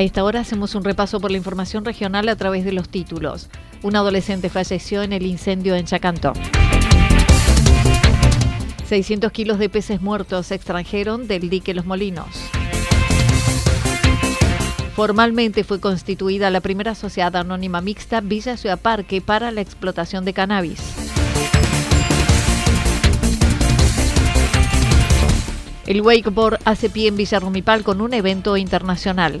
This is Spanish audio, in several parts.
A esta hora hacemos un repaso por la información regional a través de los títulos. Un adolescente falleció en el incendio en Chacanto. 600 kilos de peces muertos se extrajeron del dique Los Molinos. Formalmente fue constituida la primera sociedad anónima mixta Villa Ciudad Parque para la explotación de cannabis. El wakeboard hace pie en Villa Rumipal con un evento internacional.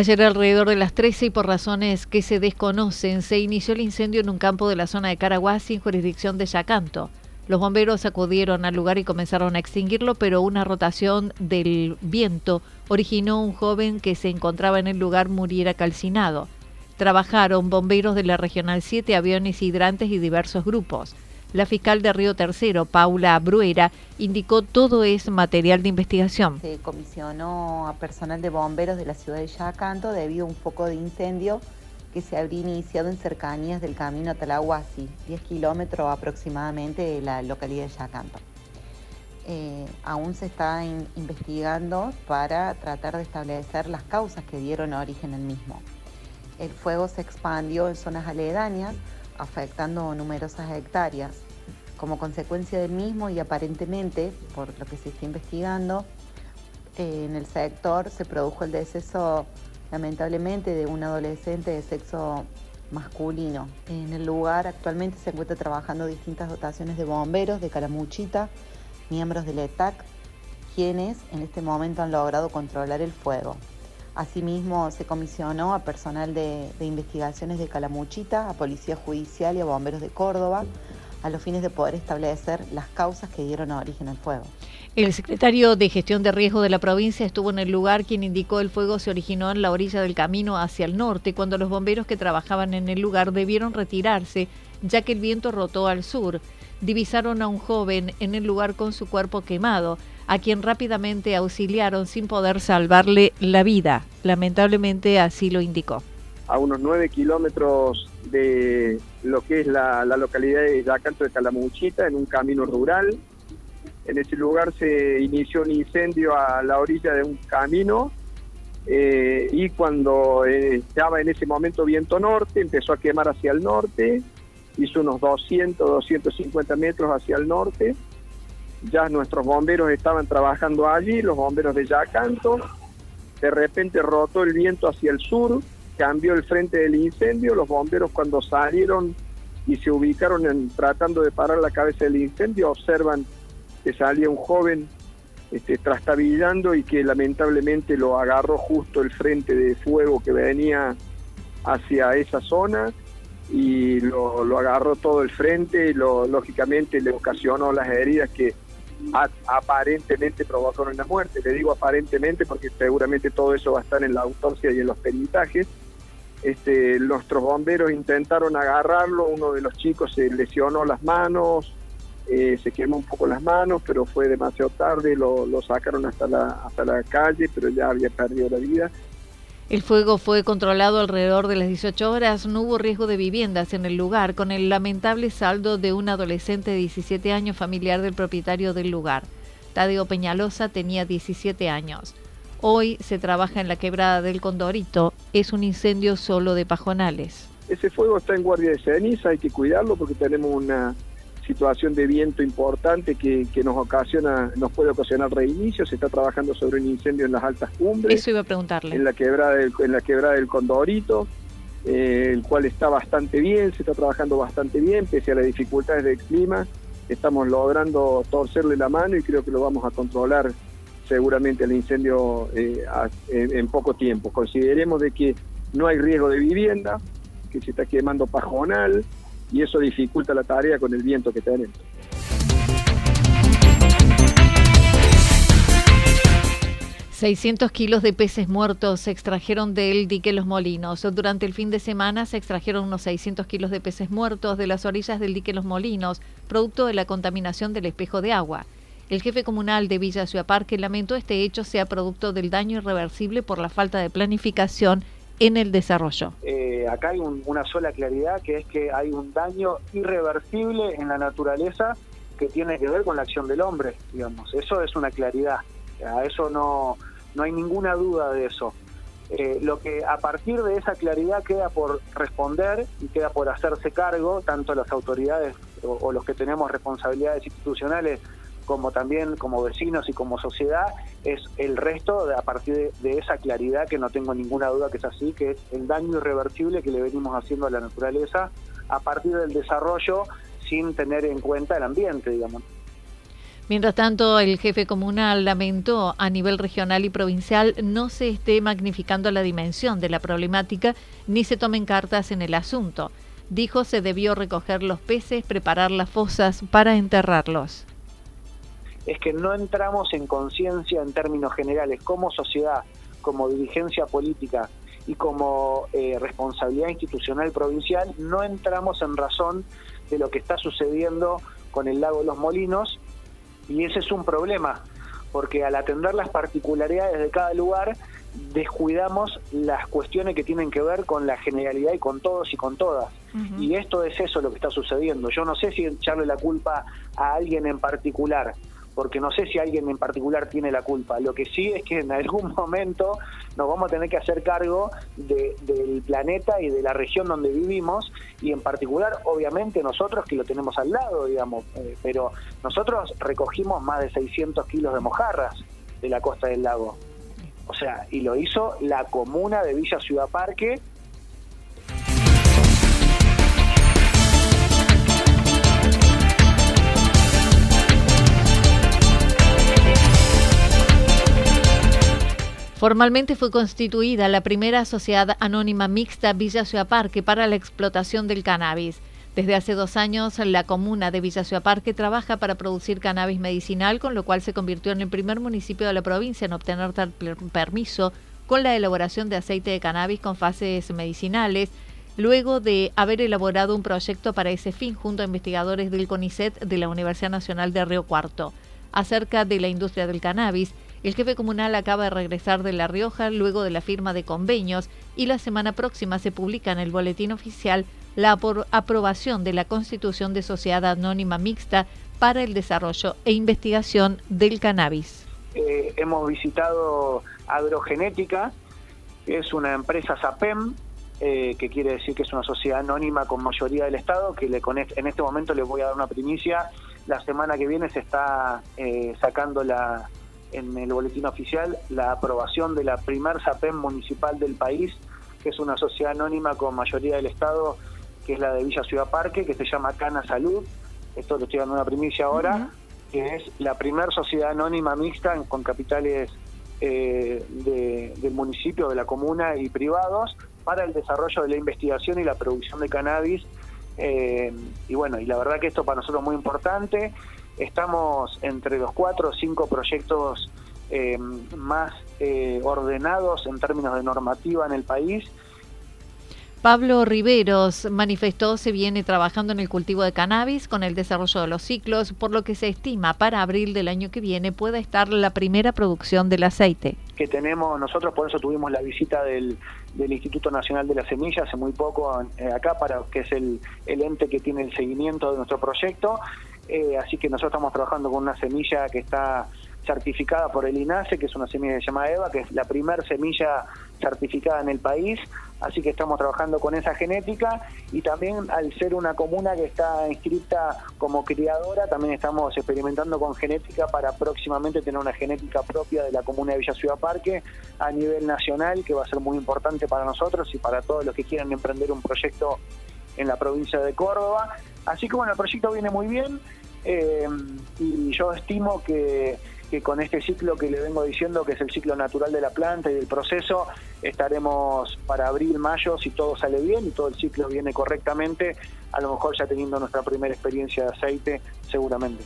Ayer alrededor de las 13 y por razones que se desconocen, se inició el incendio en un campo de la zona de Caraguá sin jurisdicción de Yacanto. Los bomberos acudieron al lugar y comenzaron a extinguirlo, pero una rotación del viento originó un joven que se encontraba en el lugar muriera calcinado. Trabajaron bomberos de la Regional 7, aviones hidrantes y diversos grupos. La fiscal de Río Tercero, Paula Bruera, indicó todo es material de investigación. Se comisionó a personal de bomberos de la ciudad de Yacanto debido a un foco de incendio que se habría iniciado en cercanías del camino Talahuasi, 10 kilómetros aproximadamente de la localidad de Yacanto. Eh, aún se está investigando para tratar de establecer las causas que dieron origen al mismo. El fuego se expandió en zonas aledañas, afectando numerosas hectáreas. Como consecuencia del mismo y aparentemente, por lo que se está investigando, eh, en el sector se produjo el deceso lamentablemente de un adolescente de sexo masculino. En el lugar actualmente se encuentran trabajando distintas dotaciones de bomberos de Caramuchita, miembros del ETAC, quienes en este momento han logrado controlar el fuego. Asimismo, se comisionó a personal de, investigaciones de Calamuchita, a Policía Judicial y a Bomberos de Córdoba, a los fines de poder establecer las causas que dieron origen al fuego. El secretario de Gestión de Riesgo de la provincia estuvo en el lugar quien indicó el fuego se originó en la orilla del camino hacia el norte cuando los bomberos que trabajaban en el lugar debieron retirarse ya que el viento rotó al sur. Divisaron a un joven en el lugar con su cuerpo quemado a quien rápidamente auxiliaron sin poder salvarle la vida. Lamentablemente así lo indicó. A unos nueve kilómetros de lo que es la, localidad de Yacanto de Calamuchita, en un camino rural. En ese lugar se inició un incendio a la orilla de un camino eh, y cuando eh, estaba en ese momento viento norte, empezó a quemar hacia el norte, hizo unos 200, 250 metros hacia el norte ya nuestros bomberos estaban trabajando allí, los bomberos de Yacanto, de repente rotó el viento hacia el sur, cambió el frente del incendio, los bomberos cuando salieron y se ubicaron en, tratando de parar la cabeza del incendio, observan que salía un joven este, trastabillando y que lamentablemente lo agarró justo el frente de fuego que venía hacia esa zona y lo, lo agarró todo el frente y lo, lógicamente le ocasionó las heridas que aparentemente provocaron la muerte. Le digo aparentemente porque seguramente todo eso va a estar en la autopsia y en los peritajes. Este, nuestros bomberos intentaron agarrarlo, uno de los chicos se lesionó las manos, eh, se quemó un poco las manos, pero fue demasiado tarde, lo, lo sacaron hasta la, hasta la calle, pero ya había perdido la vida. El fuego fue controlado alrededor de las 18 horas, no hubo riesgo de viviendas en el lugar, con el lamentable saldo de un adolescente de 17 años familiar del propietario del lugar. Tadeo Peñalosa tenía 17 años. Hoy se trabaja en la quebrada del Condorito, es un incendio solo de pajonales. Ese fuego está en guardia de ceniza, hay que cuidarlo porque tenemos una, situación de viento importante que, nos ocasiona, nos puede ocasionar reinicio. Se está trabajando sobre un incendio en las altas cumbres. Eso iba a preguntarle. En la quebrada del, en la quebrada del Condorito, eh, el cual está bastante bien, se está trabajando bastante bien, pese a las dificultades del clima. Estamos logrando torcerle la mano y creo que lo vamos a controlar seguramente el incendio eh, en, en poco tiempo. Consideremos de que no hay riesgo de vivienda, que se está quemando pajonal, y eso dificulta la tarea con el viento que tenemos. ...600 kilos de peces muertos se extrajeron del dique Los Molinos. Durante el fin de semana se extrajeron unos 600 kilos de peces muertos de las orillas del dique Los Molinos, producto de la contaminación del espejo de agua. El jefe comunal de Villa Ciudad Parque lamentó este hecho sea producto del daño irreversible por la falta de planificación en el desarrollo. Eh, acá hay una sola claridad, que es que hay un daño irreversible en la naturaleza que tiene que ver con la acción del hombre, digamos. Eso es una claridad. A eso no, no hay ninguna duda de eso. Eh, lo que a partir de esa claridad queda por responder y queda por hacerse cargo, tanto las autoridades o los que tenemos responsabilidades institucionales como también como vecinos y como sociedad, es el resto a partir de, esa claridad que no tengo ninguna duda que es así, que es el daño irreversible que le venimos haciendo a la naturaleza a partir del desarrollo sin tener en cuenta el ambiente, digamos. Mientras tanto, el jefe comunal lamentó a nivel regional y provincial no se esté magnificando la dimensión de la problemática ni se tomen cartas en el asunto. Dijo se debió recoger los peces, preparar las fosas para enterrarlos es que no entramos en conciencia en términos generales como sociedad, como dirigencia política y como eh, responsabilidad institucional provincial, no entramos en razón de lo que está sucediendo con el lago Los Molinos y ese es un problema, porque al atender las particularidades de cada lugar, descuidamos las cuestiones que tienen que ver con la generalidad y con todos y con todas. Y esto es eso lo que está sucediendo. Yo no sé si echarle la culpa a alguien en particular, porque no sé si alguien en particular tiene la culpa. Lo que sí es que en algún momento nos vamos a tener que hacer cargo del planeta y de la región donde vivimos y en particular, obviamente, nosotros que lo tenemos al lado, digamos, eh, pero nosotros recogimos más de 600 kilos de mojarras de la costa del lago. O sea, y lo hizo la comuna de Villa Ciudad Parque Formalmente fue constituida la primera sociedad anónima mixta Villa Ciudad Parque para la explotación del cannabis. Desde hace dos años, la comuna de Villa Ciudad Parque trabaja para producir cannabis medicinal, con lo cual se convirtió en el primer municipio de la provincia en obtener tal permiso con la elaboración de aceite de cannabis con fases medicinales, luego de haber elaborado un proyecto para ese fin junto a investigadores del CONICET de la Universidad Nacional de Río Cuarto. Acerca de la industria del cannabis, el jefe comunal acaba de regresar de La Rioja luego de la firma de convenios y la semana próxima se publica en el boletín oficial la aprobación de la constitución de sociedad anónima mixta para el desarrollo e investigación del cannabis. Eh, hemos visitado Agrogenética, que es una empresa SAPEM, eh, que quiere decir que es una sociedad anónima con mayoría del Estado, que le, en este momento les voy a dar una primicia. La semana que viene se está eh, sacando la, en el boletín oficial la aprobación de la primer SAPEM municipal del país que es una sociedad anónima con mayoría del Estado, que es la de Villa Ciudad Parque, que se llama Cana Salud. Esto lo estoy dando una primicia ahora, que es la primera sociedad anónima mixta con capitales eh, del municipio, de la comuna y privados para el desarrollo de la investigación y la producción de cannabis. Eh, y bueno, y la verdad que esto para nosotros es muy importante. Estamos entre los cuatro o cinco proyectos eh, más ordenados en términos de normativa en el país Pablo Riveros manifestó se viene trabajando en el cultivo de cannabis con el desarrollo de los ciclos, por lo que se estima para abril del año que viene pueda estar la primera producción del aceite. Que tenemos, nosotros por eso tuvimos la visita del, Instituto Nacional de la Semilla hace muy poco eh, acá, para que es el, ente que tiene el seguimiento de nuestro proyecto. Eh, así que nosotros estamos trabajando con una semilla que está certificada por el INASE, que es una semilla que se llama EVA, que es la primera semilla certificada en el país, así que estamos trabajando con esa genética y también al ser una comuna que está inscrita como criadora, también estamos experimentando con genética para próximamente tener una genética propia de la comuna de Villa Ciudad Parque a nivel nacional, que va a ser muy importante para nosotros y para todos los que quieran emprender un proyecto en la provincia de Córdoba. Así que bueno, el proyecto viene muy bien eh, y yo estimo que que con este ciclo que le vengo diciendo, que es el ciclo natural de la planta y del proceso, estaremos para abril, mayo, si todo sale bien y todo el ciclo viene correctamente, a lo mejor ya teniendo nuestra primera experiencia de aceite, seguramente.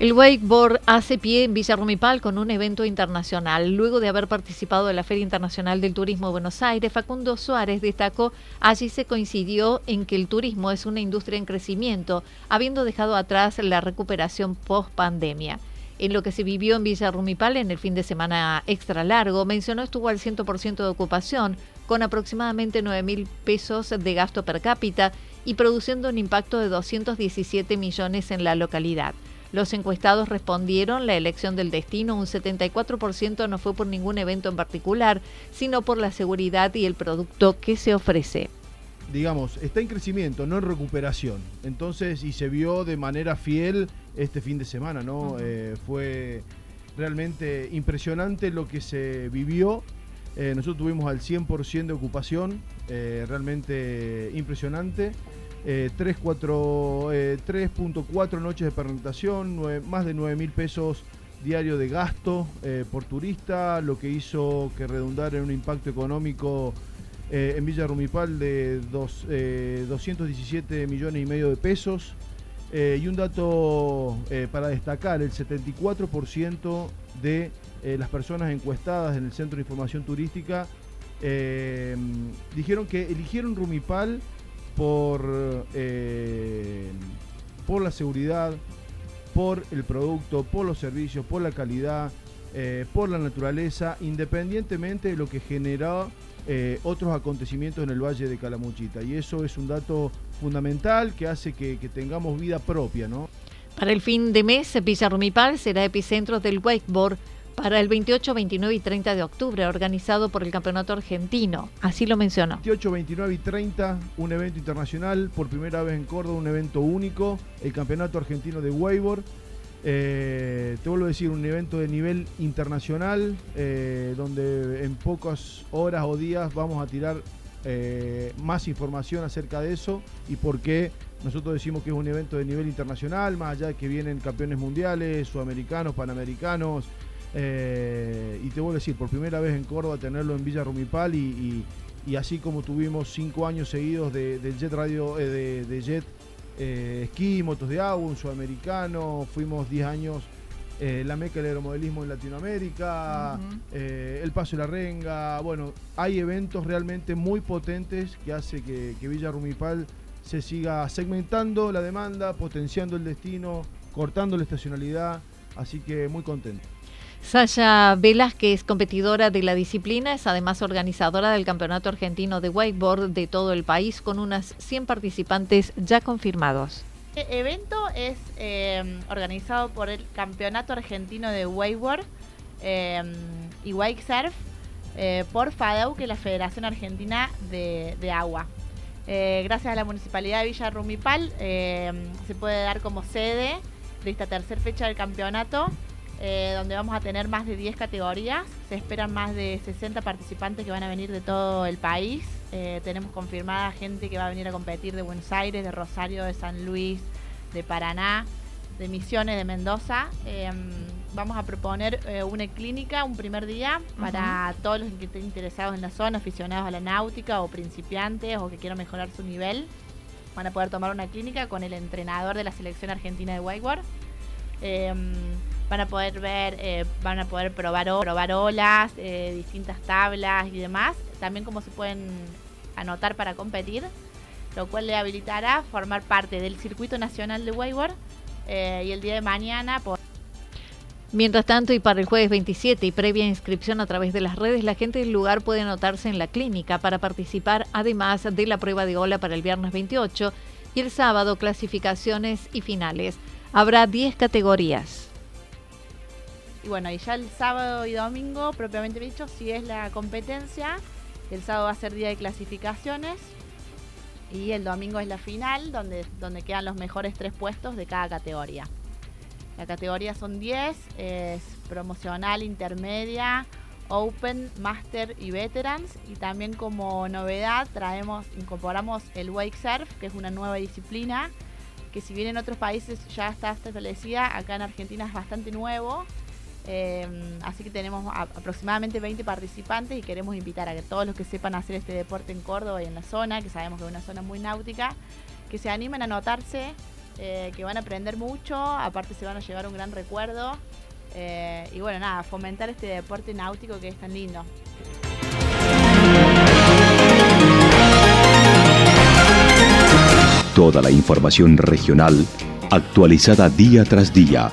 El wakeboard hace pie en Villa Rumipal con un evento internacional. Luego de haber participado en la Feria Internacional del Turismo de Buenos Aires, Facundo Suárez destacó, allí se coincidió en que el turismo es una industria en crecimiento, habiendo dejado atrás la recuperación post pandemia. En lo que se vivió en Villa Rumipal en el fin de semana extra largo, mencionó estuvo al 100% de ocupación, con aproximadamente 9 mil pesos de gasto per cápita y produciendo un impacto de 217 millones en la localidad. Los encuestados respondieron la elección del destino, un 74% no fue por ningún evento en particular, sino por la seguridad y el producto que se ofrece. Digamos, está en crecimiento, no en recuperación. Entonces, y se vio de manera fiel este fin de semana, ¿no? Eh, fue realmente impresionante lo que se vivió. Eh, nosotros tuvimos al 100% de ocupación, eh, realmente impresionante. 3.4 eh, eh, noches de pernoctación, más de 9 mil pesos diario de gasto eh, por turista, lo que hizo que redundara en un impacto económico en Villa Rumipal de 217 millones y medio de pesos. y un dato para destacar, el 74% de las personas encuestadas en el Centro de Información Turística dijeron que eligieron Rumipal por, eh, por la seguridad, por el producto, por los servicios, por la calidad, eh, por la naturaleza, independientemente de lo que generó eh, otros acontecimientos en el Valle de Calamuchita. Y eso es un dato fundamental que hace que, tengamos vida propia, ¿no? Para el fin de mes, Villa Rumipal será epicentro del wakeboard para el 28, 29 y 30 de octubre, organizado por el Campeonato Argentino. Así lo mencionó. 28, 29 y 30, un evento internacional, por primera vez en Córdoba, un evento único, el Campeonato Argentino de Wakeboard. Eh, te vuelvo a decir, un evento de nivel internacional, eh, donde en pocas horas o días vamos a tirar eh, más información acerca de eso y por qué nosotros decimos que es un evento de nivel internacional, más allá de que vienen campeones mundiales, sudamericanos, panamericanos, eh, y te voy a decir, por primera vez en Córdoba tenerlo en Villa Rumipal y, así como tuvimos cinco años seguidos de, Jet Radio, eh, de, Jet eh, esquí, motos de agua, un sudamericano, fuimos 10 años la meca del aeromodelismo en Latinoamérica, el Paso de la Renga, bueno, hay eventos realmente muy potentes que hace que, que Villa Rumipal se siga segmentando la demanda, potenciando el destino, cortando la estacionalidad, así que muy contento. Sasha Velázquez, competidora de la disciplina, es además organizadora del Campeonato Argentino de Wakeboard de todo el país con unas 100 participantes ya confirmados. El evento es eh, organizado por el Campeonato Argentino de Wakeboard eh, y Wake Surf eh, por FADAU, que es la Federación Argentina de, de Agua. gracias a la Municipalidad de Villa Rumipal se puede dar como sede de esta tercera fecha del campeonato, eh, donde vamos a tener más de 10 categorías. Se esperan más de 60 participantes que van a venir de todo el país. Eh, tenemos confirmada gente que va a venir a competir de Buenos Aires, de Rosario, de San Luis, de Paraná, de Misiones, de Mendoza. Em, vamos a proponer eh, una clínica un primer día para todos los que estén interesados en la zona, aficionados a la náutica o principiantes o que quieran mejorar su nivel. Van a poder tomar una clínica con el entrenador de la selección argentina de wakeboard. Van a poder ver, eh, van a poder probar, probar olas, eh, distintas tablas y demás. También cómo se pueden anotar para competir, lo cual le habilitará formar parte del circuito nacional de wakeboard y el día de mañana Mientras tanto, y para el jueves 27 y previa inscripción a través de las redes, la gente del lugar puede anotarse en la clínica para participar, además de la prueba de ola para el viernes 28 y el sábado clasificaciones y finales. Habrá 10 categorías. Y bueno, y ya el sábado y domingo, propiamente dicho, si es la competencia, el sábado va a ser día de clasificaciones y el domingo es la final, donde, donde quedan los mejores tres puestos de cada categoría. La categoría son 10, es promocional, intermedia, Open, Master y Veterans. Y también como novedad traemos, incorporamos el Wake Surf, que es una nueva disciplina, que si bien en otros países ya está establecida, acá en Argentina es bastante nuevo. Em, así que tenemos aproximadamente 20 participantes y queremos invitar a que todos los que sepan hacer este deporte en Córdoba y en la zona, que sabemos que es una zona muy náutica, que se animen a anotarse eh, que van a aprender mucho, aparte se van a llevar un gran recuerdo. Eh, y bueno, nada, fomentar este deporte náutico que es tan lindo. Toda la información regional actualizada día tras día.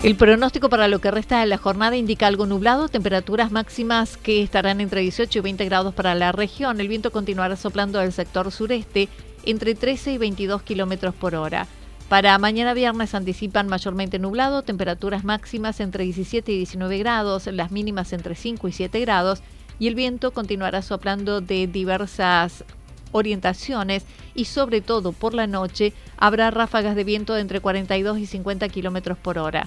El pronóstico para lo que resta de la jornada indica algo nublado, temperaturas máximas que estarán entre 18 y 20 grados para la región. El viento continuará soplando del sector sureste entre 13 y 22 kilómetros por hora. Para mañana viernes anticipan mayormente nublado, temperaturas máximas entre 17 y 19 grados, las mínimas entre 5 y 7 grados, y el viento continuará soplando de diversas orientaciones y sobre todo por la noche habrá ráfagas de viento de entre 42 y 50 kilómetros por hora.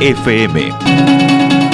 FM.